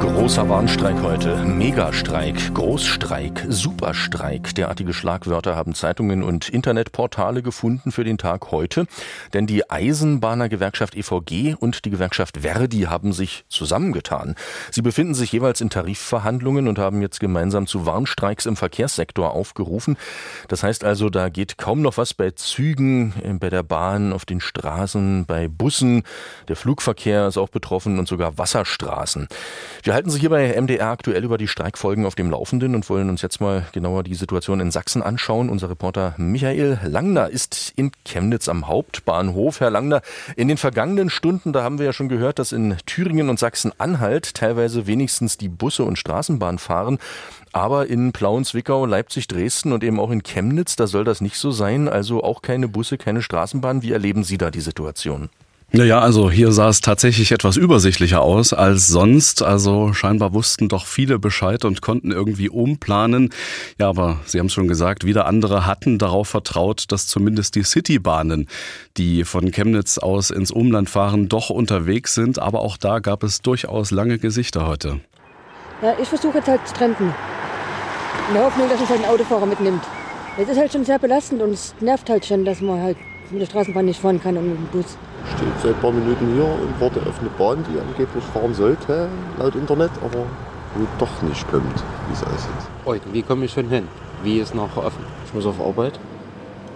Großer Warnstreik heute, Megastreik, Großstreik, Superstreik. Derartige Schlagwörter haben Zeitungen und Internetportale gefunden für den Tag heute. Denn die Eisenbahnergewerkschaft EVG und die Gewerkschaft Verdi haben sich zusammengetan. Sie befinden sich jeweils in Tarifverhandlungen und haben jetzt gemeinsam zu Warnstreiks im Verkehrssektor aufgerufen. Das heißt also, da geht kaum noch was bei Zügen, äh, bei der Bahn, auf den Straßen, bei Bussen. Der Flugverkehr ist auch betroffen und sogar Wasserstraßen. Wir halten Sie hier bei MDR aktuell über die Streikfolgen auf dem Laufenden und wollen uns jetzt mal genauer die Situation in Sachsen anschauen. Unser Reporter Michael Langner ist in Chemnitz am Hauptbahnhof. Herr Langner, in den vergangenen Stunden, da haben wir ja schon gehört, dass in Thüringen und Sachsen-Anhalt teilweise wenigstens die Busse und Straßenbahn fahren. Aber in Plauen, Zwickau, Leipzig, Dresden und eben auch in Chemnitz, da soll das nicht so sein. Also auch keine Busse, keine Straßenbahn. Wie erleben Sie da die Situation? Naja, also hier sah es tatsächlich etwas übersichtlicher aus als sonst. Also scheinbar wussten doch viele Bescheid und konnten irgendwie umplanen. Ja, aber Sie haben es schon gesagt, wieder andere hatten darauf vertraut, dass zumindest die Citybahnen, die von Chemnitz aus ins Umland fahren, doch unterwegs sind. Aber auch da gab es durchaus lange Gesichter heute. Ja, ich versuche jetzt halt zu trampen. In der Hoffnung, dass uns halt ein Autofahrer mitnimmt. Es ist halt schon sehr belastend und es nervt halt schon, dass man halt mit der Straßenbahn nicht fahren kann und mit dem Bus. Steht seit ein paar Minuten hier und warte auf eine Bahn, die angeblich fahren sollte, laut Internet, aber wo doch nicht kommt, wie es aussieht. Heute, wie komme ich schon hin? Wie ist noch offen? Ich muss auf Arbeit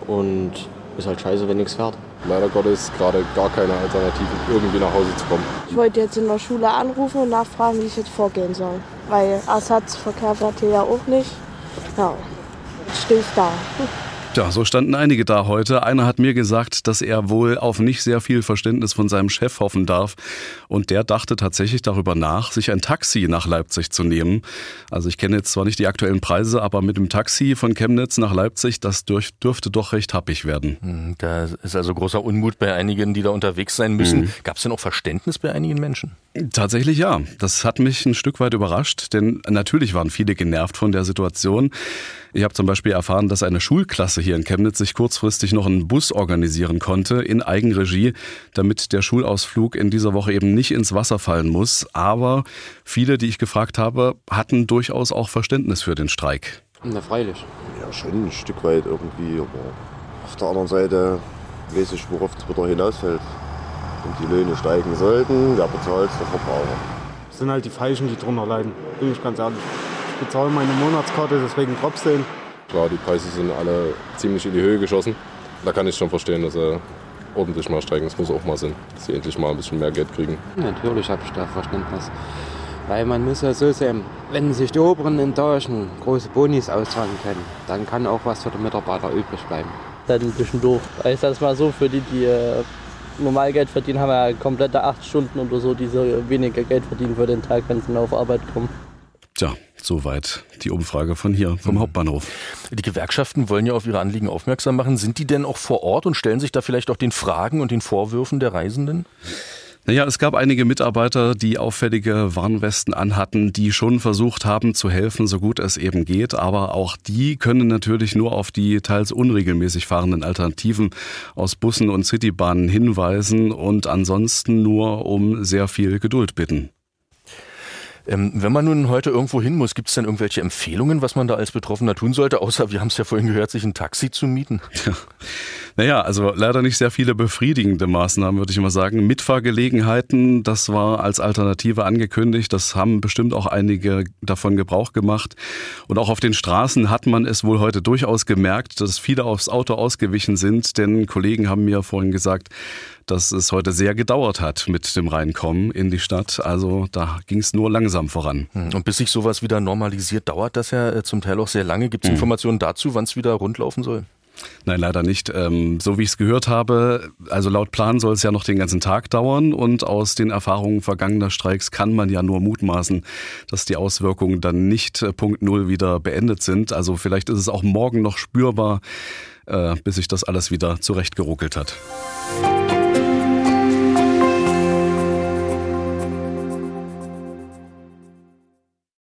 und ist halt scheiße, wenn nichts fährt. Leider Gottes gerade gar keine Alternative, irgendwie nach Hause zu kommen. Ich wollte jetzt in der Schule anrufen und nachfragen, wie ich jetzt vorgehen soll. Weil Ersatzverkehr fährt hier ja auch nicht. Ja, jetzt stehe ich da. Ja, so standen einige da heute. Einer hat mir gesagt, dass er wohl auf nicht sehr viel Verständnis von seinem Chef hoffen darf. Und der dachte tatsächlich darüber nach, sich ein Taxi nach Leipzig zu nehmen. Also ich kenne jetzt zwar nicht die aktuellen Preise, aber mit dem Taxi von Chemnitz nach Leipzig, das dürfte doch recht happig werden. Hm, da ist also großer Unmut bei einigen, die da unterwegs sein müssen. Mhm. Gab es denn auch Verständnis bei einigen Menschen? Tatsächlich ja. Das hat mich ein Stück weit überrascht, denn natürlich waren viele genervt von der Situation. Ich habe zum Beispiel erfahren, dass eine Schulklasse hier in Chemnitz sich kurzfristig noch einen Bus organisieren konnte in Eigenregie, damit der Schulausflug in dieser Woche eben nicht ins Wasser fallen muss. Aber viele, die ich gefragt habe, hatten durchaus auch Verständnis für den Streik. Na freilich. Ja, schon ein Stück weit irgendwie, aber auf der anderen Seite weiß ich, worauf es wieder hinausfällt. Und die Löhne steigen sollten, wer bezahlt Der Verbraucher. Das sind halt die Falschen, die drunter leiden, bin ich ganz ehrlich. Ich bezahle meine Monatskarte, deswegen trotzdem. Klar, die Preise sind alle ziemlich in die Höhe geschossen. Da kann ich schon verstehen, dass sie ordentlich mal steigen. Das muss auch mal sein, dass sie endlich mal ein bisschen mehr Geld kriegen. Natürlich habe ich da Verständnis. Weil man muss ja so sehen, wenn sich die oberen Etagen große Bonis auszahlen können, dann kann auch was für die Mitarbeiter übrig bleiben. Dann ein bisschen doof. Ich sage mal so, für die, die äh, normal Geld verdienen, haben ja komplette acht Stunden oder so, die so weniger Geld verdienen für den Tag, wenn sie auf Arbeit kommen. Tja, soweit die Umfrage von hier, vom mhm. Hauptbahnhof. Die Gewerkschaften wollen ja auf ihre Anliegen aufmerksam machen. Sind die denn auch vor Ort und stellen sich da vielleicht auch den Fragen und den Vorwürfen der Reisenden? Naja, es gab einige Mitarbeiter, die auffällige Warnwesten anhatten, die schon versucht haben zu helfen, so gut es eben geht. Aber auch die können natürlich nur auf die teils unregelmäßig fahrenden Alternativen aus Bussen und Citybahnen hinweisen und ansonsten nur um sehr viel Geduld bitten. Ähm, wenn man nun heute irgendwo hin muss, gibt es denn irgendwelche Empfehlungen, was man da als Betroffener tun sollte, außer, wir haben es ja vorhin gehört, sich ein Taxi zu mieten? Ja. Naja, also leider nicht sehr viele befriedigende Maßnahmen, würde ich mal sagen. Mitfahrgelegenheiten, das war als Alternative angekündigt. Das haben bestimmt auch einige davon Gebrauch gemacht. Und auch auf den Straßen hat man es wohl heute durchaus gemerkt, dass viele aufs Auto ausgewichen sind. Denn Kollegen haben mir vorhin gesagt, dass es heute sehr gedauert hat mit dem Reinkommen in die Stadt. Also da ging es nur langsam voran. Hm, und bis sich sowas wieder normalisiert, dauert das ja äh, zum Teil auch sehr lange. Gibt es mhm. Informationen dazu, wann es wieder rundlaufen soll? Nein, leider nicht. Ähm, so wie ich es gehört habe, also laut Plan soll es ja noch den ganzen Tag dauern und aus den Erfahrungen vergangener Streiks kann man ja nur mutmaßen, dass die Auswirkungen dann nicht äh, Punkt Null wieder beendet sind. Also vielleicht ist es auch morgen noch spürbar, äh, bis sich das alles wieder zurechtgeruckelt hat.